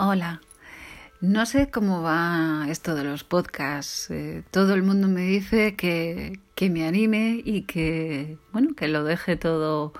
Hola. No sé cómo va esto de los podcasts. Eh, todo el mundo me dice que, que me anime y que, bueno, que lo deje todo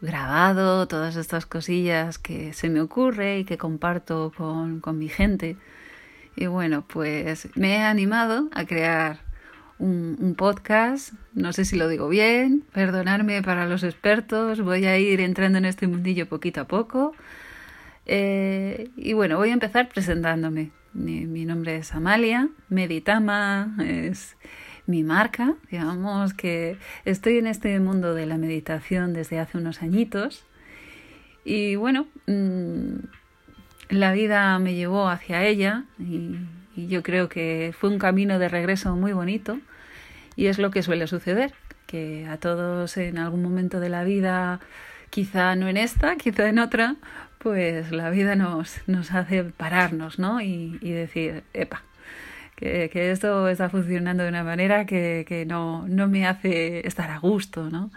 grabado, todas estas cosillas que se me ocurre y que comparto con, con mi gente. Y bueno, pues me he animado a crear un, un, podcast. No sé si lo digo bien, perdonarme para los expertos. Voy a ir entrando en este mundillo poquito a poco. Eh, y bueno, voy a empezar presentándome. Mi, nombre es Amalia, Meditama es mi marca, digamos que estoy en este mundo de la meditación desde hace unos añitos y bueno, mmm, la vida me llevó hacia ella y yo creo que fue un camino de regreso muy bonito y es lo que suele suceder, que a todos en algún momento de la vida, quizá no en esta, quizá en otra, pues la vida nos, nos hace pararnos, ¿no? Y, decir, epa, que, esto está funcionando de una manera que, que no, no me hace estar a gusto, ¿no?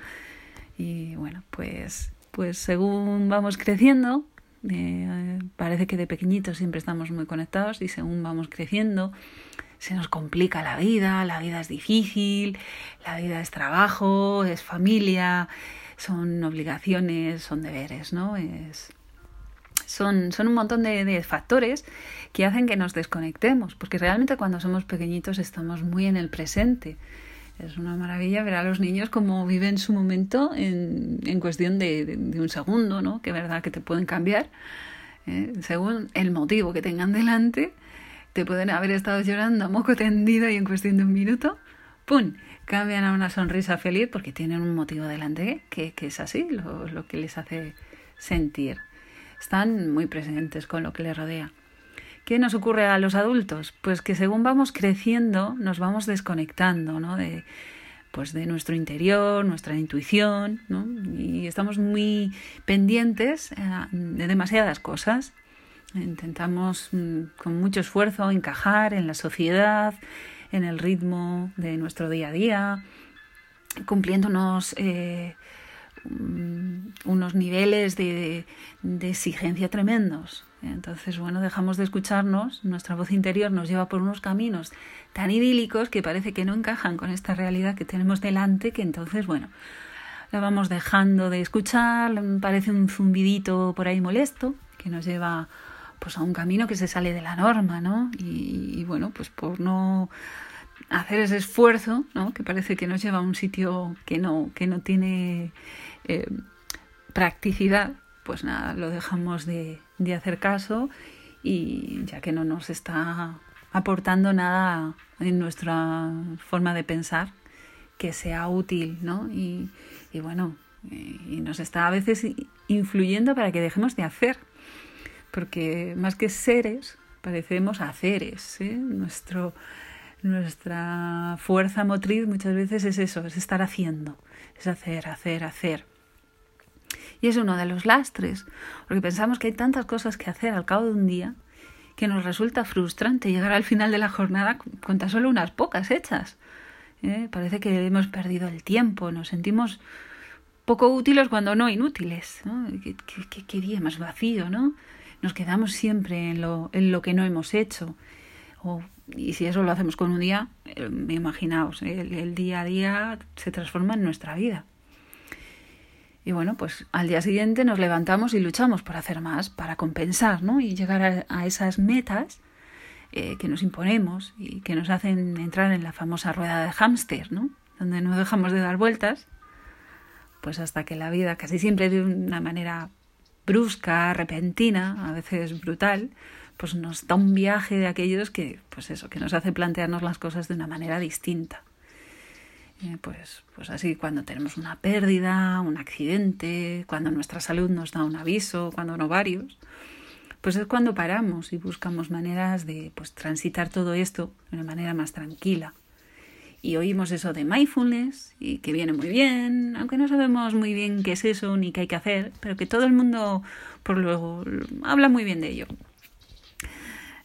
Y bueno, pues, pues según vamos creciendo, eh, parece que de pequeñitos siempre estamos muy conectados y según vamos creciendo se nos complica la vida, la vida es difícil, la vida es trabajo, es familia, son obligaciones, son deberes, ¿no? Es, son, son un montón de, de, factores que hacen que nos desconectemos, porque realmente cuando somos pequeñitos estamos muy en el presente. Es una maravilla ver a los niños cómo viven su momento en, en cuestión de, de, de, un segundo, ¿no? Que verdad que te pueden cambiar ¿eh? según el motivo que tengan delante. Te pueden haber estado llorando a moco tendido y en cuestión de un minuto, ¡pum! cambian a una sonrisa feliz porque tienen un motivo delante que, que es así, lo, lo que les hace sentir están muy presentes con lo que les rodea. ¿Qué nos ocurre a los adultos? Pues que según vamos creciendo nos vamos desconectando ¿no? de, pues de nuestro interior, nuestra intuición, ¿no? y estamos muy pendientes de demasiadas cosas. Intentamos con mucho esfuerzo encajar en la sociedad, en el ritmo de nuestro día a día, cumpliéndonos eh, unos niveles de, de, exigencia tremendos. Entonces, bueno, dejamos de escucharnos, nuestra voz interior nos lleva por unos caminos tan idílicos que parece que no encajan con esta realidad que tenemos delante, que entonces, bueno, la vamos dejando de escuchar, parece un zumbidito por ahí molesto que nos lleva pues a un camino que se sale de la norma, ¿no? Y, y bueno, pues por no hacer ese esfuerzo, ¿no? Que parece que nos lleva a un sitio que no, que no tiene eh, practicidad, pues nada, lo dejamos de, de, hacer caso y ya que no nos está aportando nada en nuestra forma de pensar que sea útil, ¿no? Y, y bueno, y nos está a veces influyendo para que dejemos de hacer, porque más que seres, parecemos haceres, ¿eh? Nuestro, nuestra fuerza motriz muchas veces es eso, es estar haciendo, es hacer, hacer, hacer. Y es uno de los lastres, porque pensamos que hay tantas cosas que hacer al cabo de un día que nos resulta frustrante llegar al final de la jornada con tan solo unas pocas hechas. ¿Eh? Parece que hemos perdido el tiempo, nos sentimos poco útiles cuando no inútiles. ¿Qué, día más vacío, ¿no? Nos quedamos siempre en lo, en lo que no hemos hecho. Y si eso lo hacemos con un día, eh, imaginaos, el día a día se transforma en nuestra vida. Y bueno, pues al día siguiente nos levantamos y luchamos por hacer más, para compensar, ¿no? Y llegar a, esas metas eh, que nos imponemos y que nos hacen entrar en la famosa rueda de hámster, ¿no? Donde no dejamos de dar vueltas, pues hasta que la vida, casi siempre de una manera brusca, repentina, a veces brutal, pues nos da un viaje de aquellos que, pues eso, que nos hace plantearnos las cosas de una manera distinta. Eh, pues, pues así cuando tenemos una pérdida, un accidente, cuando nuestra salud nos da un aviso, cuando no varios, pues es cuando paramos y buscamos maneras de pues, transitar todo esto de una manera más tranquila. Y oímos eso de mindfulness y que viene muy bien, aunque no sabemos muy bien qué es eso ni qué hay que hacer, pero que todo el mundo por luego habla muy bien de ello.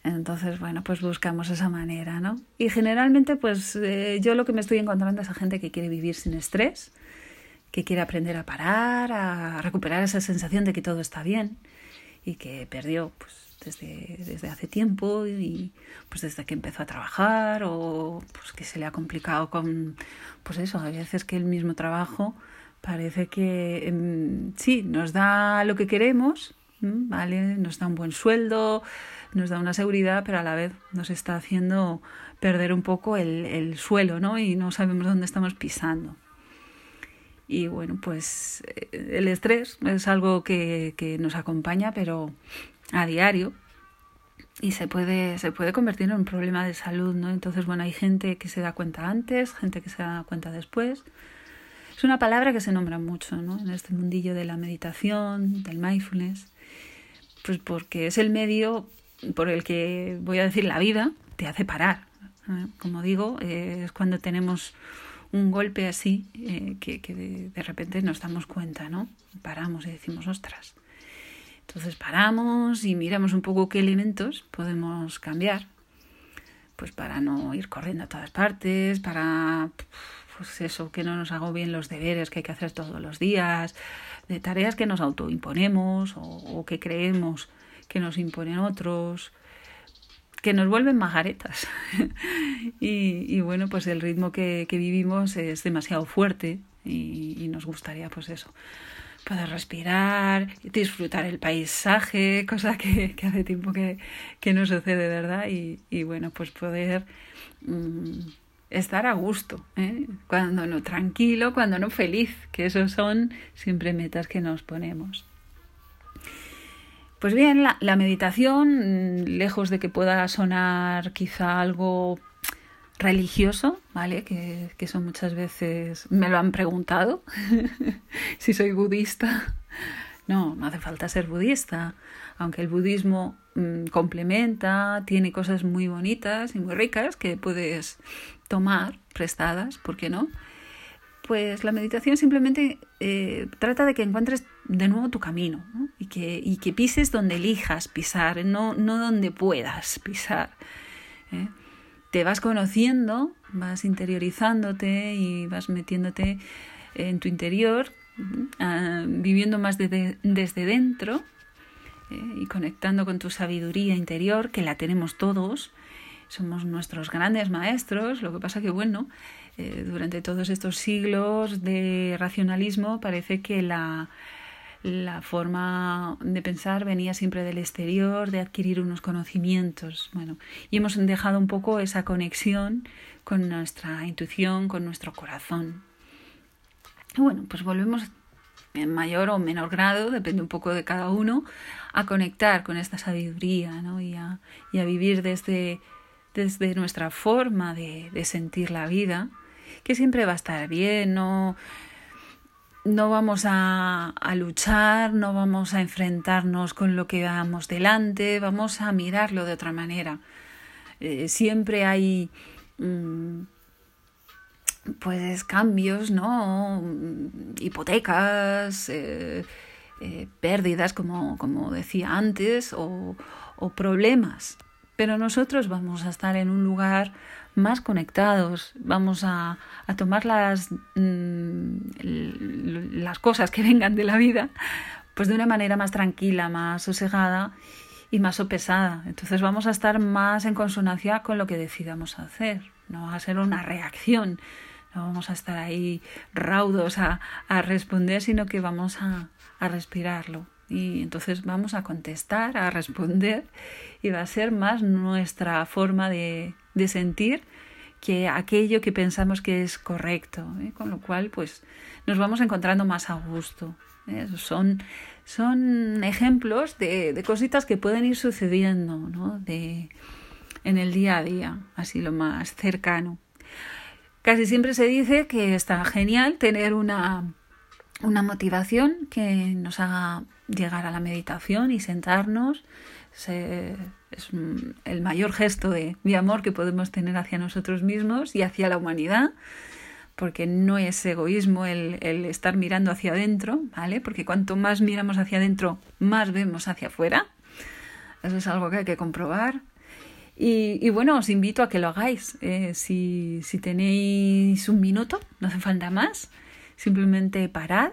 Entonces, bueno, pues buscamos esa manera, ¿no? Y generalmente, pues eh, yo lo que me estoy encontrando es a gente que quiere vivir sin estrés, que quiere aprender a parar, a recuperar esa sensación de que todo está bien y que perdió pues desde, desde hace tiempo y pues desde que empezó a trabajar o pues que se le ha complicado con pues eso, a veces que el mismo trabajo parece que em, sí, nos da lo que queremos, ¿vale? Nos da un buen sueldo, nos da una seguridad, pero a la vez nos está haciendo perder un poco el, el suelo, ¿no? Y no sabemos dónde estamos pisando. Y bueno, pues eh, el estrés es algo que, que nos acompaña, pero a diario y se puede, se puede convertir en un problema de salud, ¿no? Entonces, bueno, hay gente que se da cuenta antes, gente que se da cuenta después. Es una palabra que se nombra mucho, ¿no? En este mundillo de la meditación, del mindfulness, pues porque es el medio por el que, voy a decir, la vida te hace parar. Como digo, eh, es cuando tenemos un golpe así eh, que, de repente nos damos cuenta, ¿no? Paramos y decimos, ostras, entonces paramos y miramos un poco qué elementos podemos cambiar, pues para no ir corriendo a todas partes, para pues eso, que no nos hago bien los deberes que hay que hacer todos los días, de tareas que nos autoimponemos o, o que creemos que nos imponen otros, que nos vuelven majaretas. y, y, bueno, pues el ritmo que, vivimos es demasiado fuerte y, nos gustaría pues eso, poder respirar, disfrutar el paisaje, cosa que, hace tiempo que, no sucede, ¿verdad? Y, bueno, pues poder mmm, estar a gusto, ¿eh? cuando no tranquilo, cuando no feliz, que esos son siempre metas que nos ponemos. Pues bien, la, meditación, lejos de que pueda sonar quizá algo religioso, ¿vale? Que, que eso muchas veces me lo han preguntado, si soy budista. No, no hace falta ser budista, aunque el budismo mmm, complementa, tiene cosas muy bonitas y muy ricas que puedes tomar prestadas, ¿por qué no? Pues la meditación simplemente eh, trata de que encuentres de nuevo tu camino ¿no? y, que, y que pises donde elijas pisar, no, no donde puedas pisar. ¿eh? te vas conociendo, vas interiorizándote y vas metiéndote en tu interior, uh, viviendo más de, desde dentro eh, y conectando con tu sabiduría interior, que la tenemos todos. Somos nuestros grandes maestros, lo que pasa que, bueno, eh, durante todos estos siglos de racionalismo parece que la, la forma de pensar venía siempre del exterior, de adquirir unos conocimientos. Bueno, y hemos dejado un poco esa conexión con nuestra intuición, con nuestro corazón. Y bueno, pues volvemos en mayor o menor grado, depende un poco de cada uno, a conectar con esta sabiduría ¿no? y, a, y a vivir desde, desde nuestra forma de, sentir la vida, que siempre va a estar bien, no no vamos a, luchar, no vamos a enfrentarnos con lo que vamos delante, vamos a mirarlo de otra manera. Eh, siempre hay mmm, pues cambios, ¿no? Hipotecas, eh, eh, pérdidas, como, como decía antes, o problemas. Pero nosotros vamos a estar en un lugar más conectados, vamos a, a tomar las, mmm, las cosas que vengan de la vida pues de una manera más tranquila, más sosegada y más sopesada. Entonces vamos a estar más en consonancia con lo que decidamos hacer, no va a ser una reacción, no vamos a estar ahí raudos a, a responder, sino que vamos a, a respirarlo. Y entonces vamos a contestar, a responder, y va a ser más nuestra forma de, de sentir que aquello que pensamos que es correcto, ¿eh? con lo cual pues nos vamos encontrando más a gusto. ¿eh? Son, son ejemplos de, de, cositas que pueden ir sucediendo ¿no? de, en el día a día, así lo más cercano. Casi siempre se dice que está genial tener una, una motivación que nos haga llegar a la meditación y sentarnos, se, es el mayor gesto de, de amor que podemos tener hacia nosotros mismos y hacia la humanidad, porque no es egoísmo el, el estar mirando hacia adentro, ¿vale? Porque cuanto más miramos hacia adentro, más vemos hacia afuera. Eso es algo que hay que comprobar. Y, y bueno, os invito a que lo hagáis. Eh, si, si tenéis un minuto, no hace falta más, simplemente parad,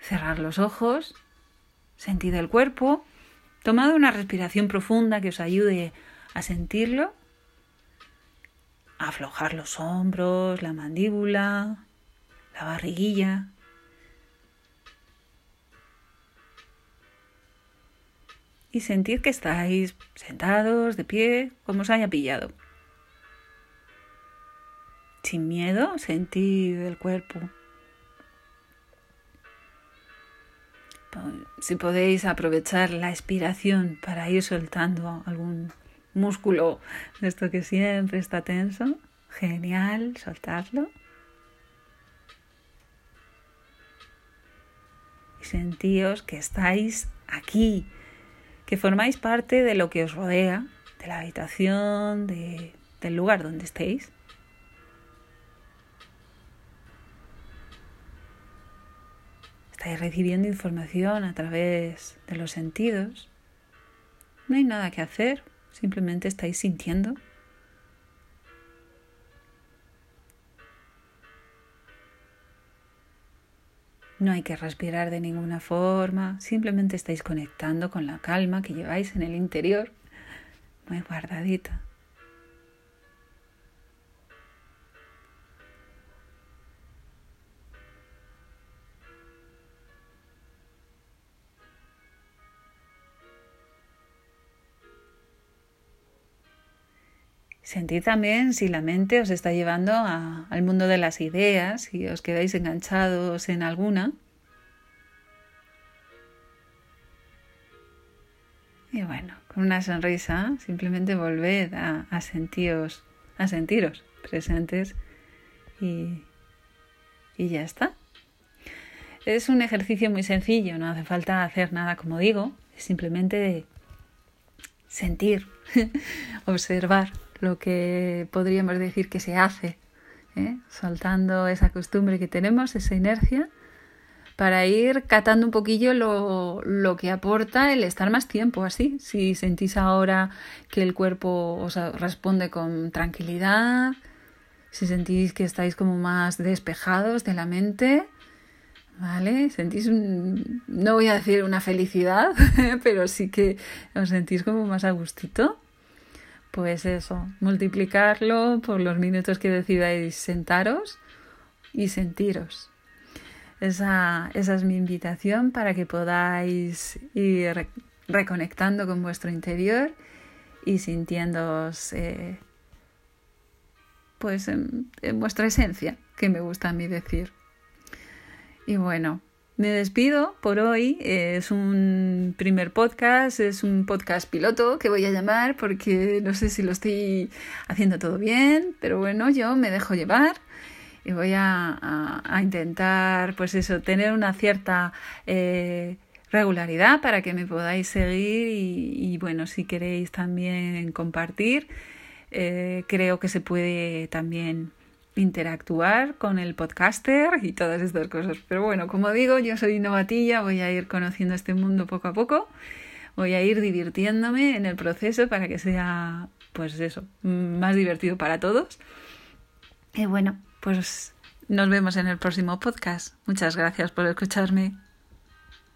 cerrar los ojos, sentid el cuerpo Tomad una respiración profunda que os ayude a sentirlo, aflojar los hombros, la mandíbula, la barriguilla. Y sentir que estáis sentados, de pie, como os haya pillado. Sin miedo, sentir el cuerpo. Si podéis aprovechar la expiración para ir soltando algún músculo de esto que siempre está tenso, genial, soltarlo. Y sentíos que estáis aquí, que formáis parte de lo que os rodea, de la habitación, de, del lugar donde estéis. Estáis recibiendo información a través de los sentidos. No hay nada que hacer, simplemente estáis sintiendo. No hay que respirar de ninguna forma, simplemente estáis conectando con la calma que lleváis en el interior, muy guardadita. Sentid también si la mente os está llevando al mundo de las ideas y os quedáis enganchados en alguna. Y bueno, con una sonrisa, simplemente volved a, sentiros, a sentiros presentes y, y ya está. Es un ejercicio muy sencillo, no hace falta hacer nada como digo, es simplemente sentir, observar lo que podríamos decir que se hace, ¿eh? soltando esa costumbre que tenemos, esa inercia, para ir catando un poquillo lo, lo, que aporta el estar más tiempo así. Si sentís ahora que el cuerpo os responde con tranquilidad, si sentís que estáis como más despejados de la mente, ¿vale? Sentís, no voy a decir una felicidad, pero sí que os sentís como más a gustito pues eso, multiplicarlo por los minutos que decidáis sentaros y sentiros. Esa, esa es mi invitación para que podáis ir reconectando con vuestro interior y sintiéndoos eh, pues en, en vuestra esencia, que me gusta a mí decir. Y bueno, me despido por hoy. Es un primer podcast, es un podcast piloto que voy a llamar porque no sé si lo estoy haciendo todo bien, pero bueno, yo me dejo llevar y voy a, intentar, pues eso, tener una cierta eh, regularidad para que me podáis seguir y, bueno, si queréis también compartir, eh, creo que se puede también interactuar con el podcaster y todas estas cosas. Pero bueno, como digo, yo soy novatilla, voy a ir conociendo este mundo poco a poco, voy a ir divirtiéndome en el proceso para que sea, pues eso, más divertido para todos. Y bueno, pues nos vemos en el próximo podcast. Muchas gracias por escucharme.